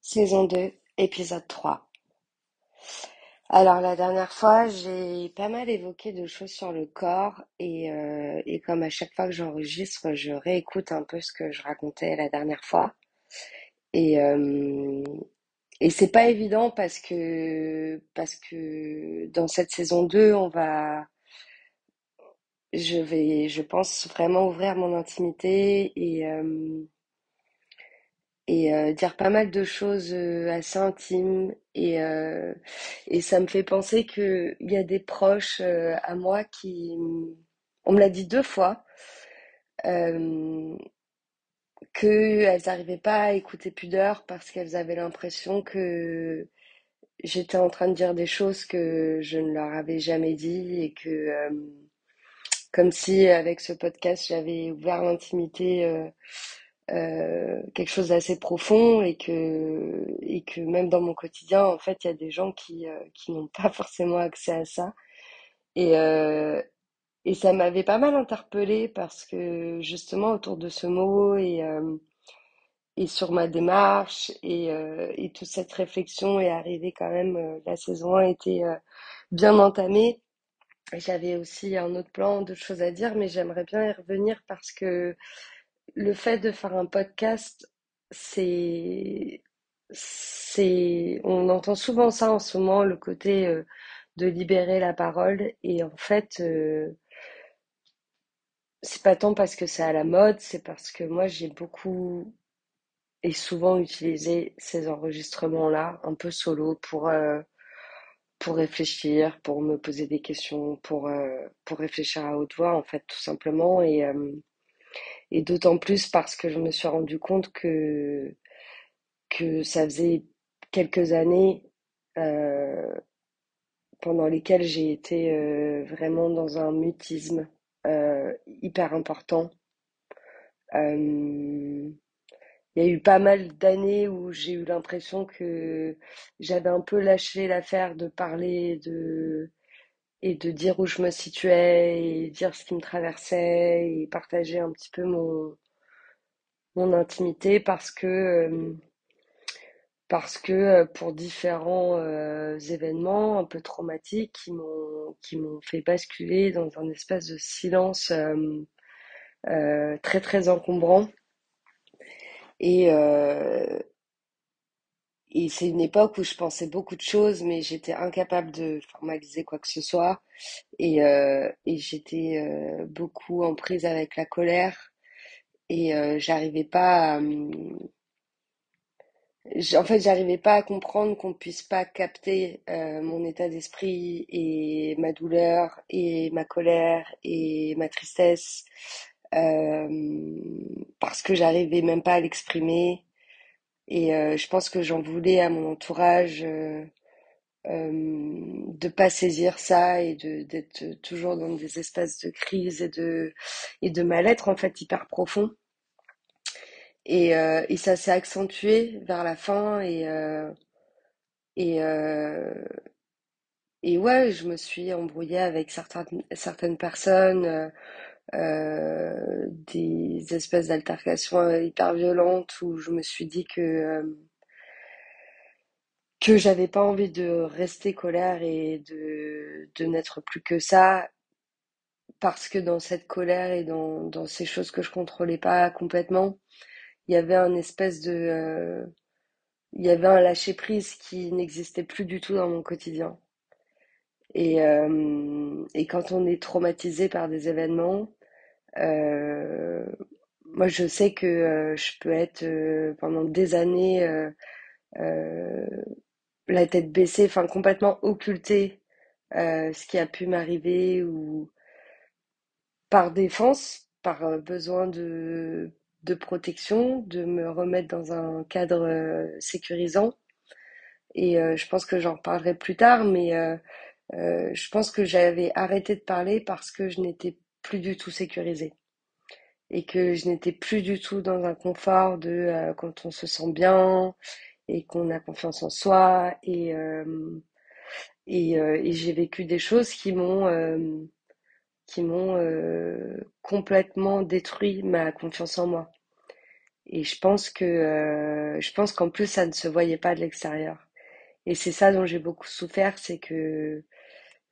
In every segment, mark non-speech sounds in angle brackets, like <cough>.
Saison 2, épisode 3. Alors la dernière fois, j'ai pas mal évoqué de choses sur le corps et, euh, et comme à chaque fois que j'enregistre, je réécoute un peu ce que je racontais la dernière fois. Et, euh, et c'est pas évident parce que parce que dans cette saison 2, on va je vais je pense vraiment ouvrir mon intimité et euh, et euh, dire pas mal de choses euh, assez intimes et euh, et ça me fait penser que il y a des proches à moi qui on me l'a dit deux fois euh, que elles n'arrivaient pas à écouter Pudeur parce qu'elles avaient l'impression que j'étais en train de dire des choses que je ne leur avais jamais dit et que comme si avec ce podcast j'avais ouvert l'intimité euh, quelque chose d'assez profond et que et que même dans mon quotidien en fait il y a des gens qui euh, qui n'ont pas <laughs> forcément accès à ça. Et euh, et ça m'avait pas mal interpellée parce que justement autour de ce mot et et sur ma démarche et et toute cette réflexion est arrivée quand même la saison 1 était bien entamée. J'avais aussi un autre plan d'autres choses à dire mais j'aimerais bien y revenir parce que le fait de faire un podcast, c'est, on entend souvent ça en ce moment, le côté euh, de libérer la parole. Et en fait, euh, c'est pas tant parce que c'est à la mode, c'est parce que moi j'ai beaucoup et souvent utilisé ces enregistrements-là, un peu solo, pour euh, réfléchir, pour me poser des questions, pour pour réfléchir à haute voix, en fait, tout simplement. Et et d'autant plus parce que je me suis rendu compte que que ça faisait quelques années euh, pendant lesquelles j'ai été euh, vraiment dans un mutisme euh, hyper important. Il y a eu pas mal d'années où j'ai eu l'impression que j'avais un peu lâché l'affaire de parler de et de dire où je me situais et dire ce qui me traversait et partager un petit peu mon mon intimité parce que euh, parce que euh, pour différents euh, événements un peu traumatiques qui m'ont qui m'ont fait basculer dans un espèce de silence euh, euh, très très encombrant. Et euh, et c'est une époque où je pensais beaucoup de choses mais j'étais incapable de formaliser quoi que ce soit et euh, et j'étais euh, beaucoup en prise avec la colère et euh, j'arrivais pas à, J'- En fait, j'arrivais pas à comprendre qu'on puisse pas capter euh, mon état d'esprit et ma douleur et ma colère et ma tristesse parce que j'arrivais même pas à l'exprimer. Et euh, je pense que j'en voulais à mon entourage euh, euh, de pas saisir ça et de d'être toujours dans des espaces de crise et de et de mal-être en fait hyper profond. Et, euh, et ça s'est accentué vers la fin et euh, et euh, Et ouais, je me suis embrouillée avec certaines, certaines personnes, euh, des espèces d'altercations hyper violentes où je me suis dit que, euh, que j'avais pas envie de rester colère et de, de n'être plus que ça, parce que dans cette colère et dans, dans ces choses que je contrôlais pas complètement, il y avait un espèce de, euh, il y avait un lâcher-prise qui n'existait plus du tout dans mon quotidien. Et, euh, et quand on est traumatisé par des événements, moi, je sais que euh, je peux être euh, pendant des années euh, euh, la tête baissée, enfin complètement occulter euh, ce qui a pu m'arriver ou par défense, par euh, besoin de, de protection, de me remettre dans un cadre euh, sécurisant. Et euh, je pense que j'en reparlerai plus tard, mais euh, euh, je pense que j'avais arrêté de parler parce que je n'étais plus du tout sécurisée. et que je n'étais plus du tout dans un confort de euh, quand on se sent bien et qu'on a confiance en soi et euh, et, euh, et j'ai vécu des choses qui m'ont euh, qui m'ont euh, complètement détruit ma confiance en moi Et je pense que euh, je pense qu'en plus ça ne se voyait pas de l'extérieur. Et c'est ça dont j'ai beaucoup souffert, c'est que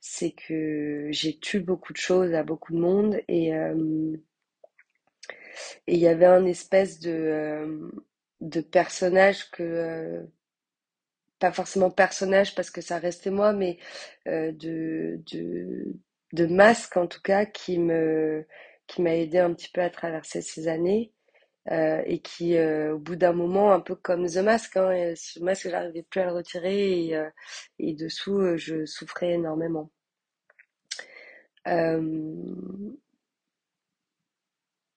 c'est que j'ai tué beaucoup de choses à beaucoup de monde et et il y avait un espèce de de personnage que pas forcément personnage parce que ça restait moi, mais de, de, de masque en tout cas qui me qui m'a aidé un petit peu à traverser ces années euh, et qui euh, au bout d'un moment un peu comme The Mask, hein, ce masque j'arrivais plus à le retirer et, euh, dessous je souffrais énormément.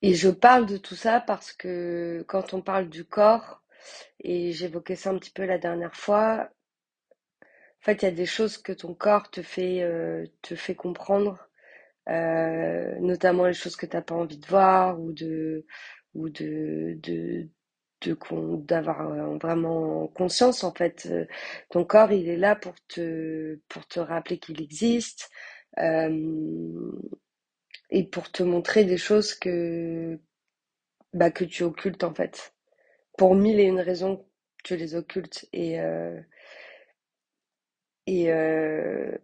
Et je parle de tout ça parce que quand on parle du corps, et j'évoquais ça un petit peu la dernière fois, En fait, il y a des choses que ton corps te fait, te fait comprendre, notamment les choses que t'as pas envie de voir ou de, ou de, de, de d'avoir vraiment conscience en fait. Euh, Ton corps, il est là pour te, pour te rappeler qu'il existe, euh, et pour te montrer des choses que, bah, que tu occultes en fait. Pour mille et une raisons, tu les occultes et, euh, et, euh,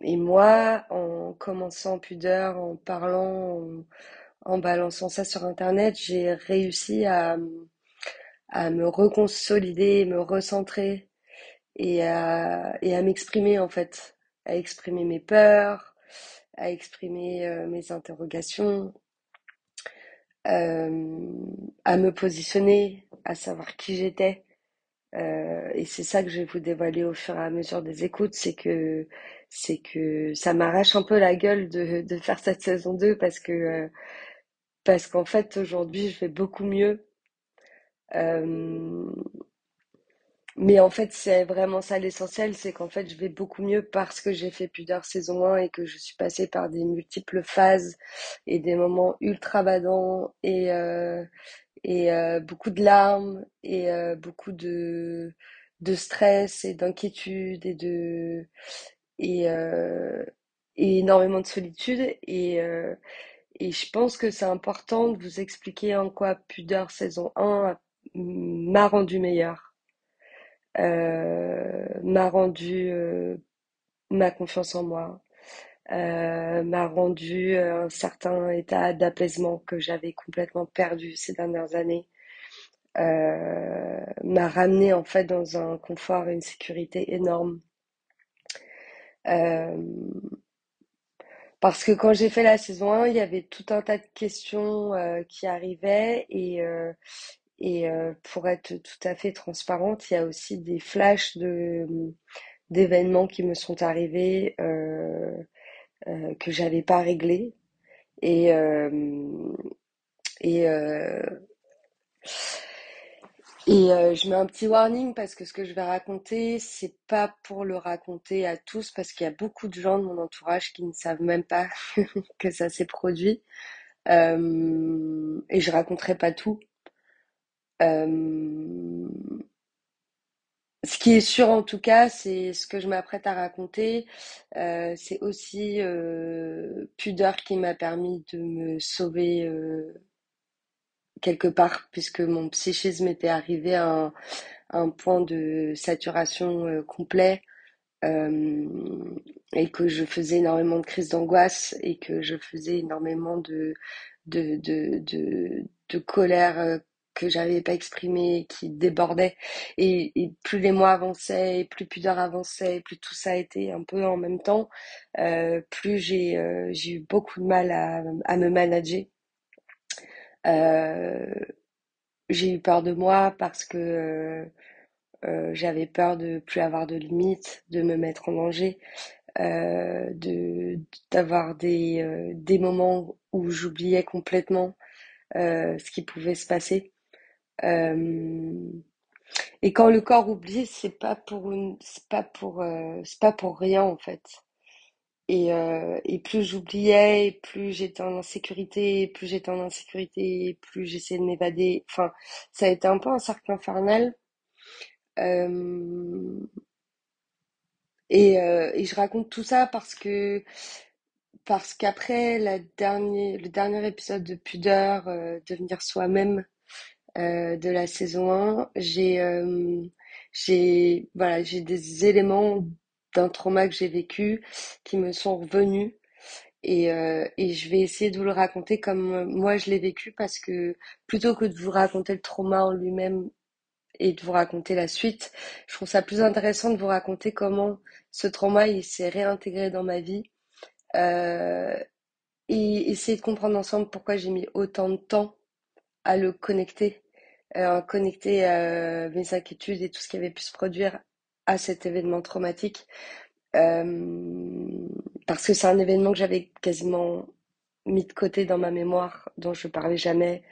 Et moi, en commençant pudeur, en parlant, en, en balançant ça sur Internet, j'ai réussi à, à me reconsolider, me recentrer et à, et à m'exprimer en fait, à exprimer mes peurs, à exprimer euh, mes interrogations, euh, à me positionner, à savoir qui j'étais. Euh, et c'est ça que je vais vous dévoiler au fur et à mesure des écoutes, c'est que c'est que ça m'arrache un peu la gueule de, de faire cette saison 2 parce que parce qu'en fait aujourd'hui je vais beaucoup mieux. Euh, mais en fait c'est vraiment ça l'essentiel, c'est qu'en fait je vais beaucoup mieux parce que j'ai fait Pudeur saison 1 et que je suis passée par des multiples phases et des moments ultra badants et euh, et euh, beaucoup de larmes et beaucoup de de stress et d'inquiétude et de et, énormément de solitude. Et je pense que c'est important de vous expliquer en quoi Pudeur saison 1 m'a rendu meilleure, euh, m'a rendu euh, ma confiance en moi, euh, m'a rendu un certain état d'apaisement que j'avais complètement perdu ces dernières années, m'a ramené en fait dans un confort et une sécurité énorme. Parce que quand j'ai fait la saison 1, il y avait tout un tas de questions euh, qui arrivaient et, euh, et euh, pour être tout à fait transparente, il y a aussi des flashs de d'événements qui me sont arrivés euh, euh, que j'avais pas réglés et euh, et et euh, je mets un petit warning parce que ce que je vais raconter, c'est pas pour le raconter à tous parce qu'il y a beaucoup de gens de mon entourage qui ne savent même pas <laughs> que ça s'est produit. Euh, et je raconterai pas tout. Euh, ce qui est sûr en tout cas, c'est ce que je m'apprête à raconter. C'est aussi Pudeur qui m'a permis de me sauver quelque part, puisque mon psychisme était arrivé à un, point de saturation euh, complet euh, et que je faisais énormément de crises d'angoisse et que je faisais énormément de, colère euh, que j'avais pas exprimée, qui débordait. Et, plus les mois avançaient, plus Pudeur avançait, plus tout ça était un peu en même temps, plus j'ai j'ai eu beaucoup de mal à, à me manager. Euh, j'ai eu peur de moi parce que euh, euh, j'avais peur de plus avoir de limites, de me mettre en danger, de d'avoir des des moments où j'oubliais complètement ce qui pouvait se passer. Et quand le corps oublie, c'est pas pour une, c'est pas pour, euh, c'est pas pour rien en fait. Et, euh, et plus j'oubliais, plus j'étais en insécurité, plus j'étais en insécurité, plus j'essayais de m'évader. Enfin, ça a été un peu un cercle infernal. Euh, et, euh, et je raconte tout ça parce que parce qu'après la dernière, le dernier épisode de Pudeur, devenir soi-même, euh, de la saison 1, j'ai euh, j'ai voilà, j'ai des éléments d'un trauma que j'ai vécu qui me sont revenus. Et, euh, et je vais essayer de vous le raconter comme moi je l'ai vécu parce que plutôt que de vous raconter le trauma en lui-même et de vous raconter la suite, je trouve ça plus intéressant de vous raconter comment ce trauma il s'est réintégré dans ma vie euh, et essayer de comprendre ensemble pourquoi j'ai mis autant de temps à le connecter, à connecter euh, mes inquiétudes et tout ce qui avait pu se produire à cet événement traumatique. Euh, parce que c'est un événement que j'avais quasiment mis de côté dans ma mémoire, dont je parlais jamais,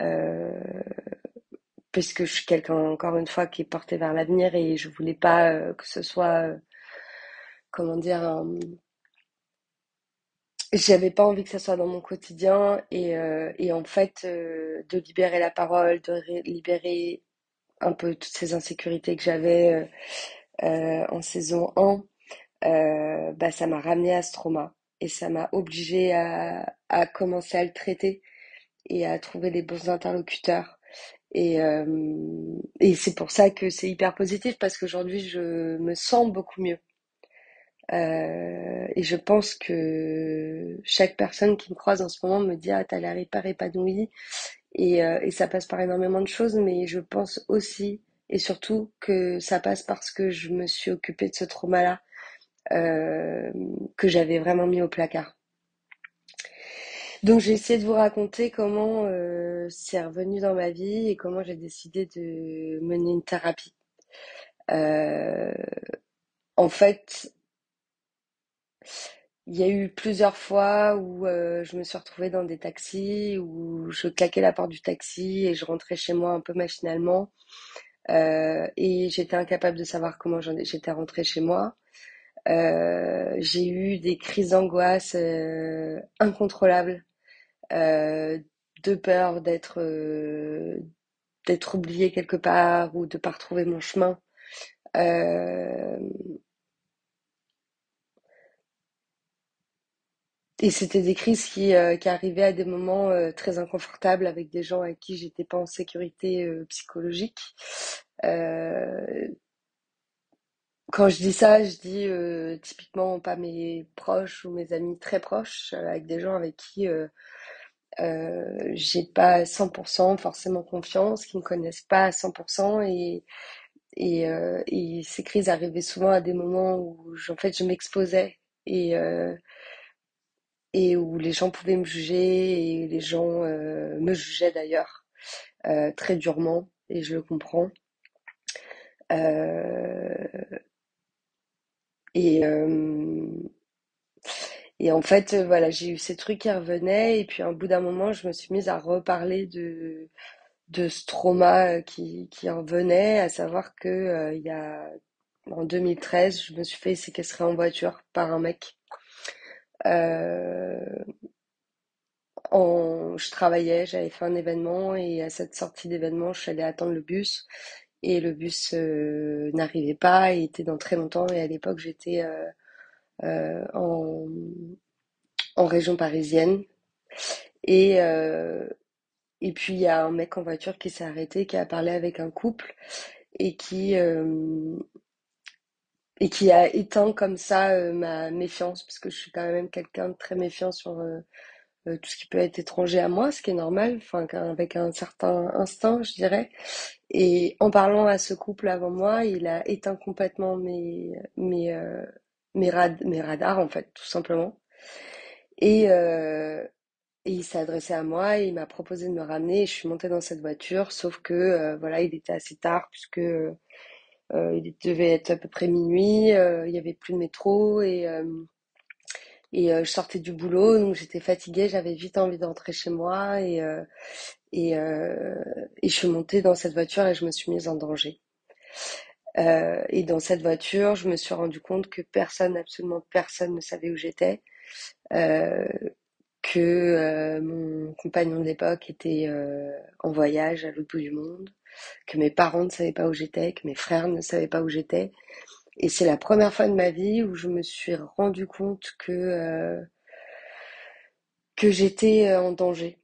euh, puisque je suis quelqu'un, encore une fois, qui est porté vers l'avenir et je voulais pas euh, que ce soit, comment dire, j'avais pas envie que ça soit dans mon quotidien et, en fait de libérer la parole, de libérer un peu toutes ces insécurités que j'avais euh, euh, en saison 1, euh, bah ça m'a ramené à ce trauma et ça m'a obligé à, à commencer à le traiter et à trouver les bons interlocuteurs. Et, et c'est pour ça que c'est hyper positif parce qu'aujourd'hui je me sens beaucoup mieux. Et je pense que chaque personne qui me croise en ce moment me dit Ah, t'as l'air hyper épanouie. Et, euh, et ça passe par énormément de choses, mais je pense aussi et surtout que ça passe parce que je me suis occupée de ce trauma-là, euh, que j'avais vraiment mis au placard. Donc j'ai essayé de vous raconter comment euh, c'est revenu dans ma vie et comment j'ai décidé de mener une thérapie. Euh, en fait, Il y a eu plusieurs fois où euh, je me suis retrouvée dans des taxis, où je claquais la porte du taxi et je rentrais chez moi un peu machinalement. Euh, et j'étais incapable de savoir comment j'étais rentrée chez moi. Euh, j'ai eu des crises d'angoisse euh, incontrôlables, euh, de peur d'être oubliée quelque part ou de pas retrouver mon chemin. Euh, Et c'était des crises qui, euh, qui arrivaient à des moments euh, très inconfortables avec des gens avec qui j'étais pas en sécurité euh, psychologique. Quand je dis ça, je dis typiquement pas mes proches ou mes amis très proches, avec des gens avec qui j'ai pas 100% forcément confiance, qui me connaissent pas à 100% et, et, et ces crises arrivaient souvent à des moments où en fait je m'exposais et et où les gens pouvaient me juger et les gens euh, me jugeaient d'ailleurs euh, très durement et je le comprends. Euh, et, euh, et en fait, voilà, j'ai eu ces trucs qui revenaient et puis à un bout d'un moment, je me suis mise à reparler de, de ce trauma euh, qui, qui revenait, à savoir que euh, il y a en 2013, je me suis fait séquestrer en voiture par un mec. Euh, je travaillais, j'avais fait un événement et à cette sortie d'événement, je suis allée attendre le bus et le bus euh, n'arrivait pas, il était dans très longtemps et à l'époque j'étais euh, en, en région parisienne. Et et puis il y a un mec en voiture qui s'est arrêté, qui a parlé avec un couple et qui et qui a éteint comme ça euh, ma méfiance parce que je suis quand même quelqu'un de très méfiant sur euh, euh, tout ce qui peut être étranger à moi, ce qui est normal, enfin avec un certain instinct, je dirais. Et en parlant à ce couple avant moi, il a éteint complètement mes mes mes, rad mes radars en fait, tout simplement. Et il s'est adressé à moi il m'a proposé de me ramener. Et je suis montée dans cette voiture, sauf que voilà, il était assez tard puisque il devait être à peu près minuit. euh, il y avait plus de métro et euh, et euh, je sortais du boulot, donc j'étais fatiguée. J'avais vite envie de rentrer chez moi et euh, et euh, et je suis montée dans cette voiture et je me suis mise en danger. Euh, et dans cette voiture, je me suis rendu compte que personne, absolument personne, ne savait où j'étais. Euh, que euh, mon compagnon de l'époque était euh, en voyage à l'autre bout du monde, que mes parents ne savaient pas où j'étais, que mes frères ne savaient pas où j'étais. Et c'est la première fois de ma vie où je me suis rendu compte que, euh, que j'étais euh, en danger.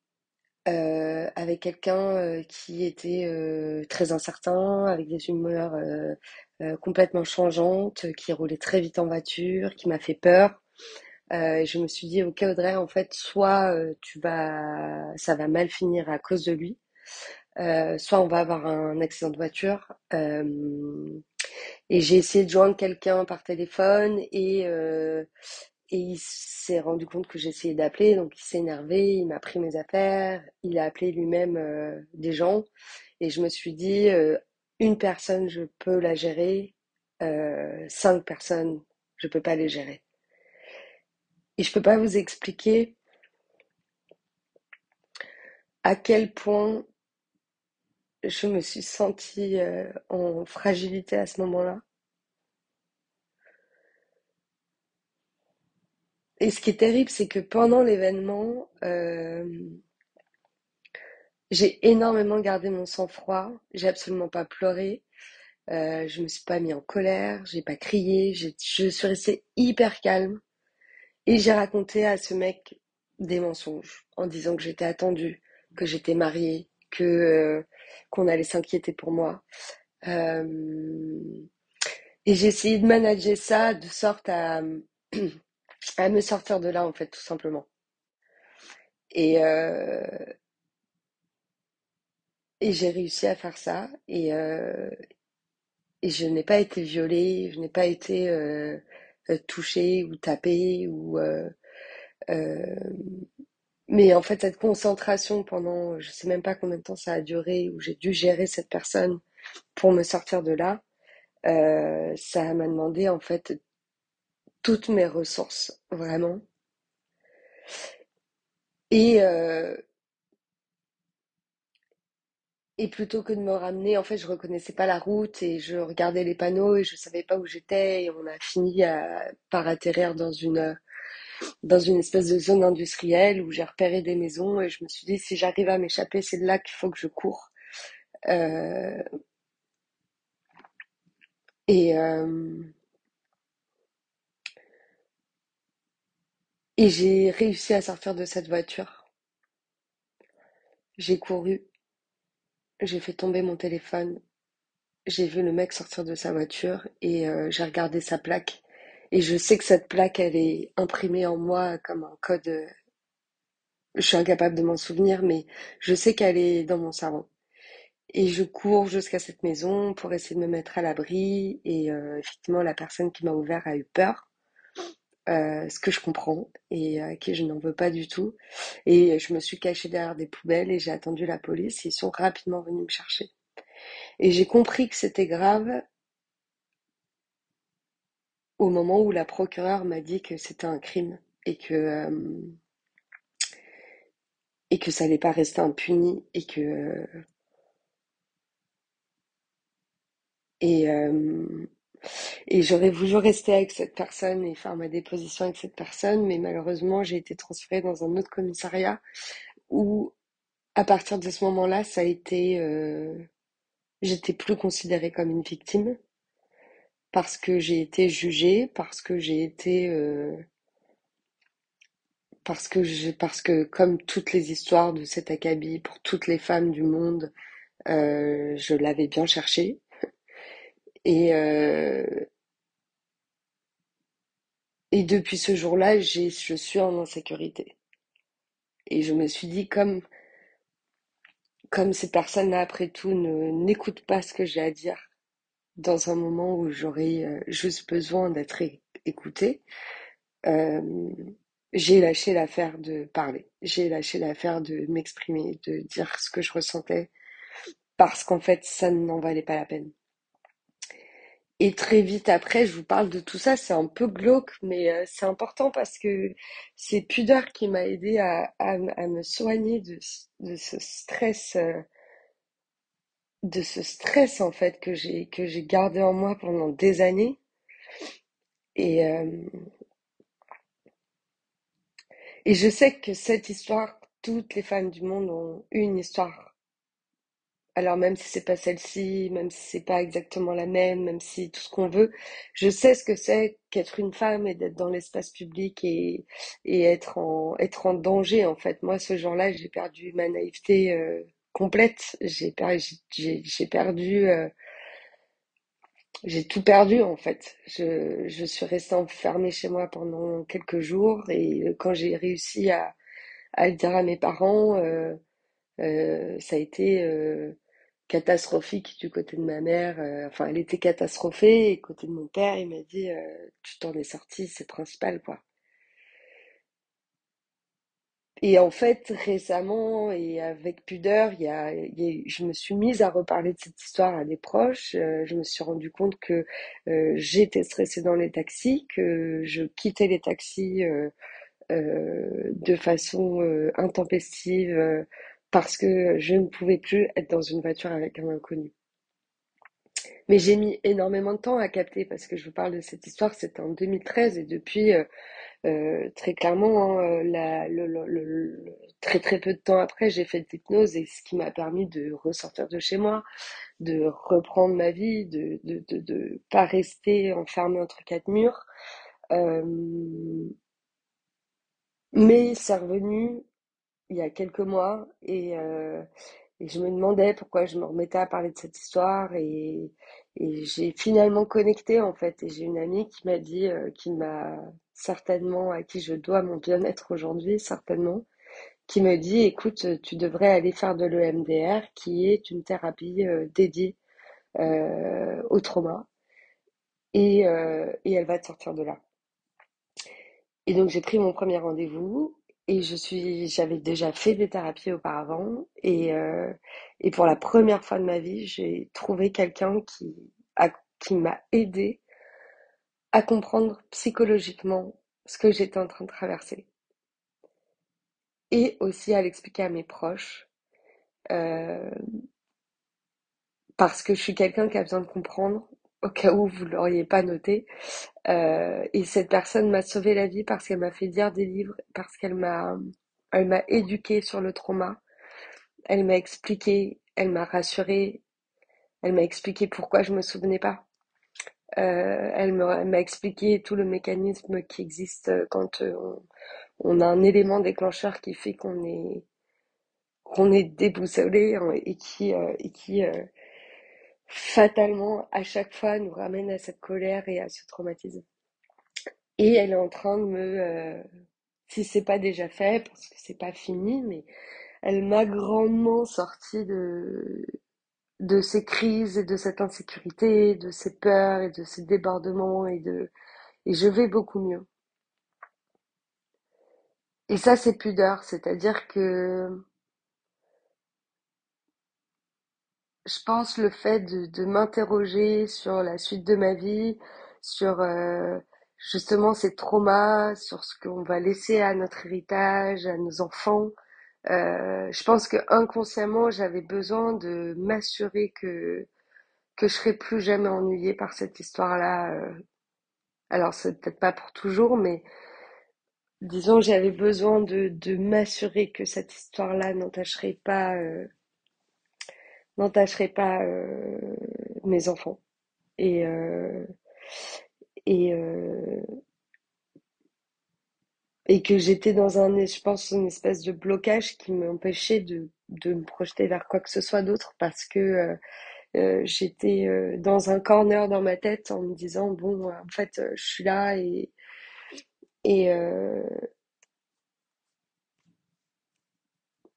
euh, avec quelqu'un qui était très incertain, avec des humeurs complètement changeantes, qui roulait très vite en voiture, qui m'a fait peur. Et je me suis dit, ok Audrey, en fait, soit tu vas, ça va mal finir à cause de lui, euh, soit on va avoir un accident de voiture. Euh, et j'ai essayé de joindre quelqu'un par téléphone et, euh, et il s'est rendu compte que j'essayais d'appeler, donc il s'est énervé, il m'a pris mes affaires, il a appelé lui-même euh, des gens et je me suis dit, euh, une personne, je peux la gérer, cinq personnes, je peux pas les gérer. Et je peux pas vous expliquer à quel point je me suis sentie euh, en fragilité à ce moment-là. Et ce qui est terrible, c'est que pendant l'événement, euh, j'ai énormément gardé mon sang-froid. J'ai absolument pas pleuré. Euh, je me suis pas mis en colère. J'ai pas crié. Je suis restée hyper calme. Et j'ai raconté à ce mec des mensonges en disant que j'étais attendue, que j'étais mariée, que qu'on allait s'inquiéter pour moi. Euh, et j'ai essayé de manager ça de sorte à, <clears throat> me sortir de là, en fait, tout simplement. Et, euh, j'ai réussi à faire ça. Et, euh, et je n'ai pas été violée, je n'ai pas été touchée ou tapée ou mais en fait cette concentration pendant je sais même pas combien de temps ça a duré où j'ai dû gérer cette personne pour me sortir de là euh, ça m'a demandé en fait toutes mes ressources vraiment. Et euh, et plutôt que de me ramener en fait je reconnaissais pas la route et je regardais les panneaux et je savais pas où j'étais et on a fini à- par atterrir dans une dans une espèce de zone industrielle où j'ai repéré des maisons et je me suis dit si j'arrive à m'échapper, c'est de là qu'il faut que je cours. Euh, et euh, et j'ai réussi à sortir de cette voiture. J'ai couru, j'ai fait tomber mon téléphone, j'ai vu le mec sortir de sa voiture et euh, j'ai regardé sa plaque. Et je sais que cette plaque, elle est imprimée en moi comme un code. euh, Je suis incapable de m'en souvenir, mais je sais qu'elle est dans mon cerveau. Et je cours jusqu'à cette maison pour essayer de me mettre à l'abri. Et euh, effectivement, la personne qui m'a ouvert a eu peur, euh, ce que je comprends et à qui je n'en veux pas du tout. Et je me suis cachée derrière des poubelles et j'ai attendu la police. Ils sont rapidement venus me chercher. Et j'ai compris que c'était grave au moment où la procureure m'a dit que c'était un crime et que euh, et que ça allait pas rester impuni et que et euh, Et j'aurais voulu rester avec cette personne et faire ma déposition avec cette personne, mais malheureusement, j'ai été transférée dans un autre commissariat où, à partir de ce moment-là, ça a été, euh, j'étais plus considérée comme une victime parce que j'ai été jugée, parce que j'ai été, euh, parce que je, parce que comme toutes les histoires de cet acabit pour toutes les femmes du monde, euh, je l'avais bien cherché et euh, et depuis ce jour-là, j'ai, je suis en insécurité. Et je me suis dit, comme comme ces personnes-là, après tout, n'écoutent pas ce que j'ai à dire dans un moment où j'aurais euh, juste besoin d'être écoutée, euh, j'ai lâché l'affaire de parler. J'ai lâché l'affaire de m'exprimer, de dire ce que je ressentais, parce qu'en fait, ça n'en valait pas la peine. Et très vite après, je vous parle de tout ça, c'est un peu glauque, mais euh, c'est important parce que c'est Pudeur qui m'a aidé à, me soigner de, de ce stress de ce stress en fait que j'ai gardé en moi pendant des années et euh, et je sais que cette histoire toutes les femmes du monde ont une histoire Alors même si c'est pas celle-ci, même si c'est pas exactement la même, même si tout ce qu'on veut, je sais ce que c'est qu'être une femme et d'être dans l'espace public et, et être en, être en danger en fait. Moi, ce jour-là, j'ai perdu ma naïveté euh, complète. J'ai per- j'ai j'ai perdu, euh, j'ai tout perdu en fait. Je, je suis restée enfermée chez moi pendant quelques jours et quand j'ai réussi à, à le dire à mes parents, euh, euh, ça a été euh, catastrophique du côté de ma mère. euh, enfin, elle était catastrophée. Et côté de mon père, il m'a dit, euh, tu t'en es sorti, c'est principal, quoi. Et en fait, récemment et avec pudeur, il y a, y a- je me suis mise à reparler de cette histoire à des proches. Euh, je me suis rendu compte que euh, j'étais stressée dans les taxis, que je quittais les taxis euh, euh, de façon euh, intempestive euh, parce que je ne pouvais plus être dans une voiture avec un inconnu. Mais j'ai mis énormément de temps à capter parce que je vous parle de cette histoire, c'était en 2013 et depuis, très clairement, hein, euh, la- le, le- le- très très peu de temps après, j'ai fait de l'hypnose et ce qui m'a permis de ressortir de chez moi, de reprendre ma vie, de de, de, de pas rester enfermée entre quatre murs. Euh, mais c'est revenu il y a quelques mois et, euh, et je me demandais pourquoi je me remettais à parler de cette histoire et, et j'ai finalement connecté en fait et j'ai une amie qui m'a dit, euh, qui m'a certainement, à qui je dois mon bien-être aujourd'hui, certainement, qui me dit, écoute, tu devrais aller faire de l'EMDR qui est une thérapie euh, dédiée euh, au trauma et, euh, et elle va te sortir de là. Et donc j'ai pris mon premier rendez-vous et je suis, j'avais déjà fait des thérapies auparavant et, et pour la première fois de ma vie, j'ai trouvé quelqu'un qui a, qui m'a aidé à comprendre psychologiquement ce que j'étais en train de traverser et aussi à l'expliquer à mes proches euh, parce que je suis quelqu'un qui a besoin de comprendre au cas où vous l'auriez pas noté. Euh, et cette personne m'a sauvé la vie parce qu'elle m'a fait lire des livres, parce qu'elle m'a, elle m'a éduqué sur le trauma. Elle m'a expliqué, elle m'a rassuré, elle m'a expliqué pourquoi je me souvenais pas. Euh, elle m'a expliqué tout le mécanisme qui existe quand euh, on, on a un élément déclencheur qui fait qu'on est qu'on est déboussolé hein, et qui euh, et qui euh, fatalement à chaque fois nous ramène à cette colère et à ce traumatisme. Et elle est en train de me, euh, si c'est pas déjà fait, parce que c'est pas fini, mais elle m'a grandement sorti de, de ces crises et de cette insécurité, de ces peurs et de ces débordements et de, et je vais beaucoup mieux. Et ça, c'est pudeur, c'est-à-dire que je pense le fait de, m'interroger sur la suite de ma vie, sur euh, justement ces traumas, sur ce qu'on va laisser à notre héritage, à nos enfants. Euh, je pense que inconsciemment, j'avais besoin de m'assurer que que je serais plus jamais ennuyée par cette histoire-là. euh. Alors c'est peut-être pas pour toujours, mais disons j'avais besoin de m'assurer que cette histoire-là n'entacherait pas euh, n'entacherait pas mes enfants. Et, et, et que j'étais dans un, je pense, une espèce de blocage qui m'empêchait de, de me projeter vers quoi que ce soit d'autre parce que euh, euh, j'étais euh, dans un corner dans ma tête en me disant, bon, en fait, je suis là et, et,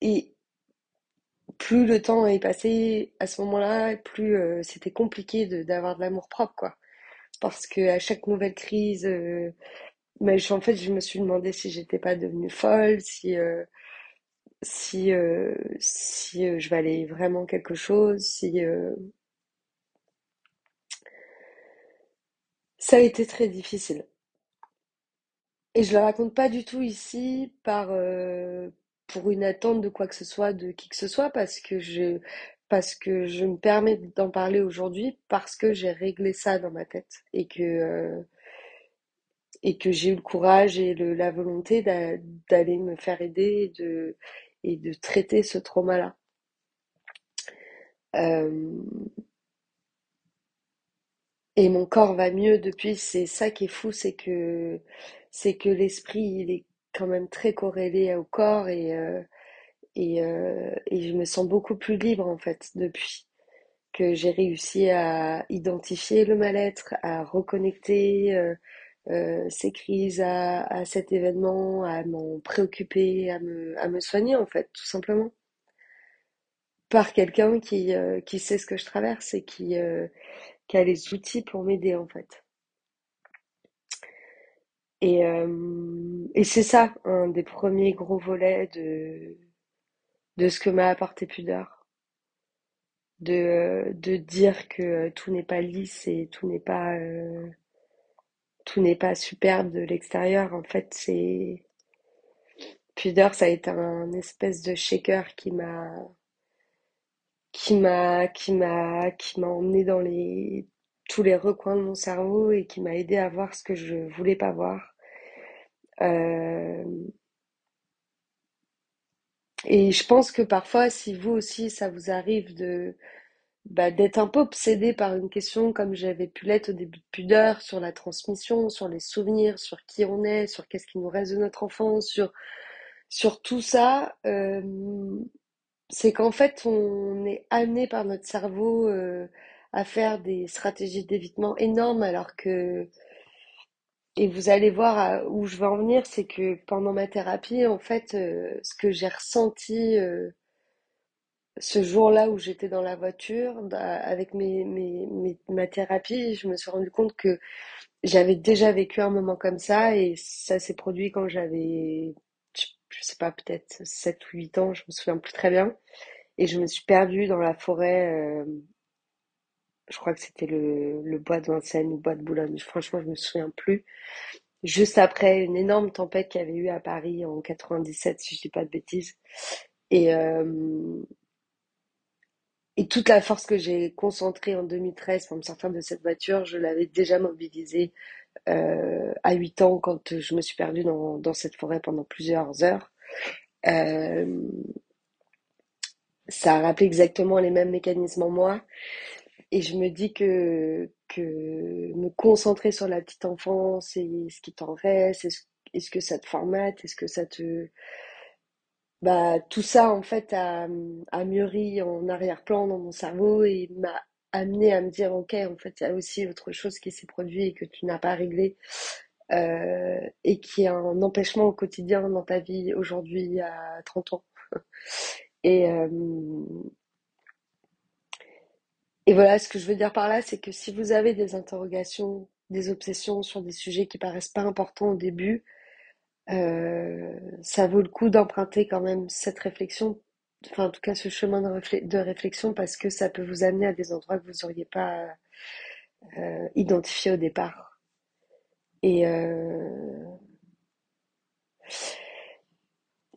et plus le temps est passé à ce moment-là, plus c'était compliqué d'avoir de l'amour propre, quoi. Parce que à chaque nouvelle crise, mais en fait, je me suis demandé si j'étais pas devenue folle, si euh, si euh, si euh, je valais vraiment quelque chose, si ça a été très difficile. Et je le raconte pas du tout ici par pour une attente de quoi que ce soit de qui que ce soit parce que je parce que je me permets d'en parler aujourd'hui parce que j'ai réglé ça dans ma tête et que et que j'ai eu le courage et le, la volonté d'a- d'aller me faire aider et de et de traiter ce trauma-là. Euh, et mon corps va mieux depuis. C'est ça qui est fou, c'est que c'est que l'esprit, il est quand même très corrélé au corps et euh, et, euh, et je me sens beaucoup plus libre en fait depuis que j'ai réussi à identifier le mal-être, à reconnecter euh, ces crises à, à cet événement, à m'en préoccuper, à me, à me soigner en fait, tout simplement. Par quelqu'un qui, euh, qui sait ce que je traverse et qui, euh, qui a les outils pour m'aider en fait. Et, euh, et c'est ça, un des premiers gros volets de, de ce que m'a apporté Pudeur. De, de dire que tout n'est pas lisse et tout n'est pas, euh, tout n'est pas superbe de l'extérieur. En fait, c'est Pudeur, ça a été un espèce de shaker qui m'a qui m'a qui m'a qui m'a emmené dans les tous les recoins de mon cerveau et qui m'a aidé à voir ce que je voulais pas voir. Euh, et je pense que parfois, si vous aussi, ça vous arrive de bah, d'être un peu obsédé par une question comme j'avais pu l'être au début de Pudeur, sur la transmission, sur les souvenirs, sur qui on est, sur qu'est-ce qui nous reste de notre enfance, sur sur tout ça, euh, c'est qu'en fait, on est amené par notre cerveau euh, à faire des stratégies d'évitement énormes, alors que, et vous allez voir où je veux en venir, c'est que pendant ma thérapie, en fait, euh, ce que j'ai ressenti euh, ce jour-là où j'étais dans la voiture da- avec mes, mes, mes- ma thérapie, je me suis rendu compte que j'avais déjà vécu un moment comme ça et ça s'est produit quand j'avais, je je sais pas, peut-être 7 ou 8 ans, je me souviens plus très bien. Et je me suis perdue dans la forêt, euh, je crois que c'était le, le bois de Vincennes ou bois de Boulogne. Franchement, je me souviens plus. Juste après une énorme tempête qu'il y avait eu à Paris en 97, si je dis pas de bêtises. Et, euh, et toute la force que j'ai concentrée en 2013 pour me sortir de cette voiture, je l'avais déjà mobilisée euh, à 8 ans quand je me suis perdue dans, cette forêt pendant plusieurs heures. Euh, ça a rappelé exactement les mêmes mécanismes en moi. Et je me dis que, que me concentrer sur la petite enfance et ce qui t'en reste, est-ce, est-ce que ça te formate, est-ce que ça te... Bah, tout ça, en fait, a, mûri en arrière-plan dans mon cerveau et m'a amené à me dire, ok, en fait, il y a aussi autre chose qui s'est produit et que tu n'as pas réglé euh, et qui est un empêchement au quotidien dans ta vie aujourd'hui à 30 ans. <laughs> Et, euh, Et voilà, ce que je veux dire par là, c'est que si vous avez des interrogations, des obsessions sur des sujets qui paraissent pas importants au début, euh, ça vaut le coup d'emprunter quand même cette réflexion, enfin en tout cas ce chemin de, réflexion, parce que ça peut vous amener à des endroits que vous n'auriez pas euh, identifiés au départ. Et, euh,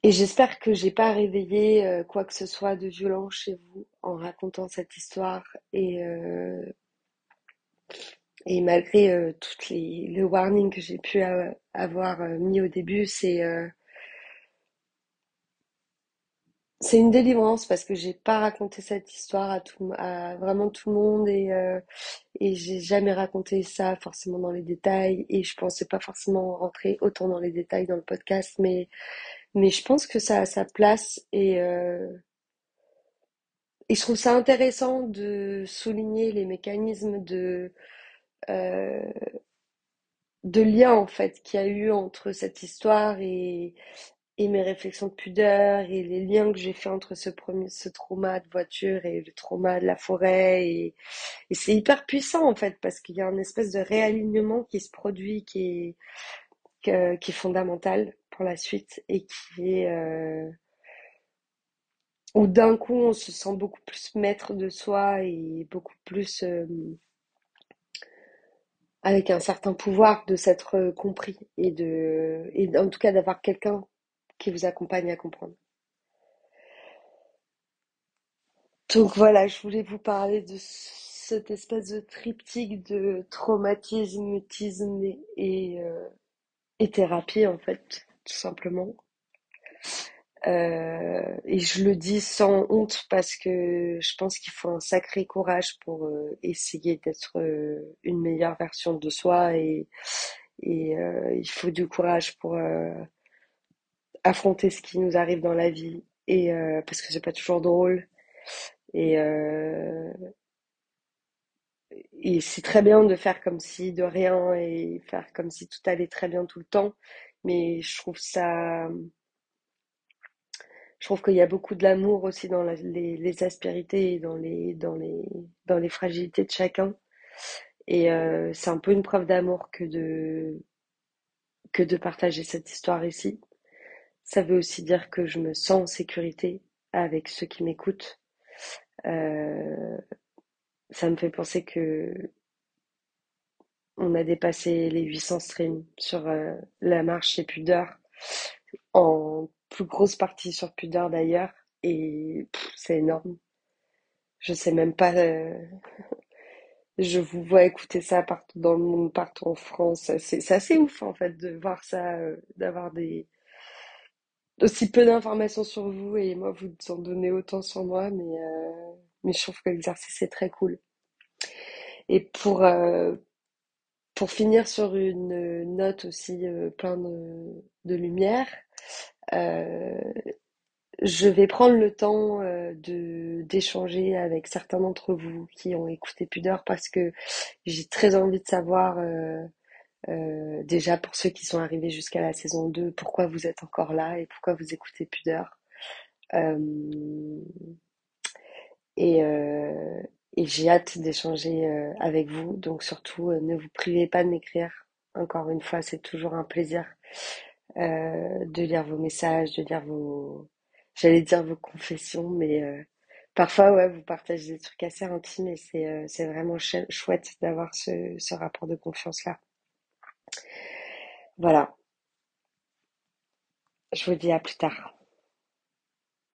et j'espère que j'ai pas réveillé quoi que ce soit de violent chez vous en racontant cette histoire et, Et malgré euh, toutes les le warning que j'ai pu avoir euh, mis au début, c'est euh, c'est une délivrance parce que j'ai pas raconté cette histoire à tout à vraiment tout le monde et euh, et j'ai jamais raconté ça forcément dans les détails et je pensais pas forcément rentrer autant dans les détails dans le podcast mais mais je pense que ça a sa place et et je trouve ça intéressant de souligner les mécanismes de de lien en fait qu'il y a eu entre cette histoire et et mes réflexions de pudeur et les liens que j'ai fait entre ce premier, ce trauma de voiture et le trauma de la forêt et, c'est hyper puissant en fait parce qu'il y a un espèce de réalignement qui se produit qui est que- qui est fondamental pour la suite et qui est euh, où d'un coup on se sent beaucoup plus maître de soi et beaucoup plus euh, avec un certain pouvoir de s'être euh, compris et de et en tout cas d'avoir quelqu'un qui vous accompagne à comprendre. Donc voilà, je voulais vous parler de cette espèce de triptyque de traumatisme, mutisme et, euh, et thérapie en fait, tout simplement. Euh, et je le dis sans honte parce que je pense qu'il faut un sacré courage pour euh, essayer d'être euh, une meilleure version de soi et, il faut du courage pour affronter ce qui nous arrive dans la vie et parce que c'est pas toujours drôle et c'est très bien de faire comme si de rien et faire comme si tout allait très bien tout le temps. Mais je trouve ça Je trouve qu'il y a beaucoup de l'amour aussi dans les, aspérités et dans les, dans les, dans les fragilités de chacun. Et euh, c'est un peu une preuve d'amour que de, que de partager cette histoire ici. Ça veut aussi dire que je me sens en sécurité avec ceux qui m'écoutent. Euh, ça me fait penser que on a dépassé les 800 streams sur euh, la marche chez Pudeur, en plus grosse partie sur Pudeur d'ailleurs, et c'est énorme. Je sais même pas. euh, <laughs> Je vous vois écouter ça partout dans le monde, partout en France. C'est assez ouf en fait de voir ça, euh, d'avoir des aussi peu d'informations sur vous et moi vous en donnez autant sur moi, mais euh, mais je trouve que l'exercice est très cool. Et pour pour finir sur une note aussi plein de, lumière, je vais prendre le temps euh, de d'échanger avec certains d'entre vous qui ont écouté Pudeur parce que j'ai très envie de savoir. euh, Euh, déjà pour ceux qui sont arrivés jusqu'à la saison 2, pourquoi vous êtes encore là et pourquoi vous écoutez Pudeur. Euh, et euh, j'ai hâte d'échanger euh, avec vous. Donc surtout, euh, ne vous privez pas de m'écrire. Encore une fois, c'est toujours un plaisir euh, de lire vos messages, de lire vos, j'allais dire vos confessions, mais euh, parfois, ouais, vous partagez des trucs assez intimes et c'est euh, vraiment chou- chouette d'avoir ce, ce rapport de confiance-là. Voilà, je vous dis à plus tard.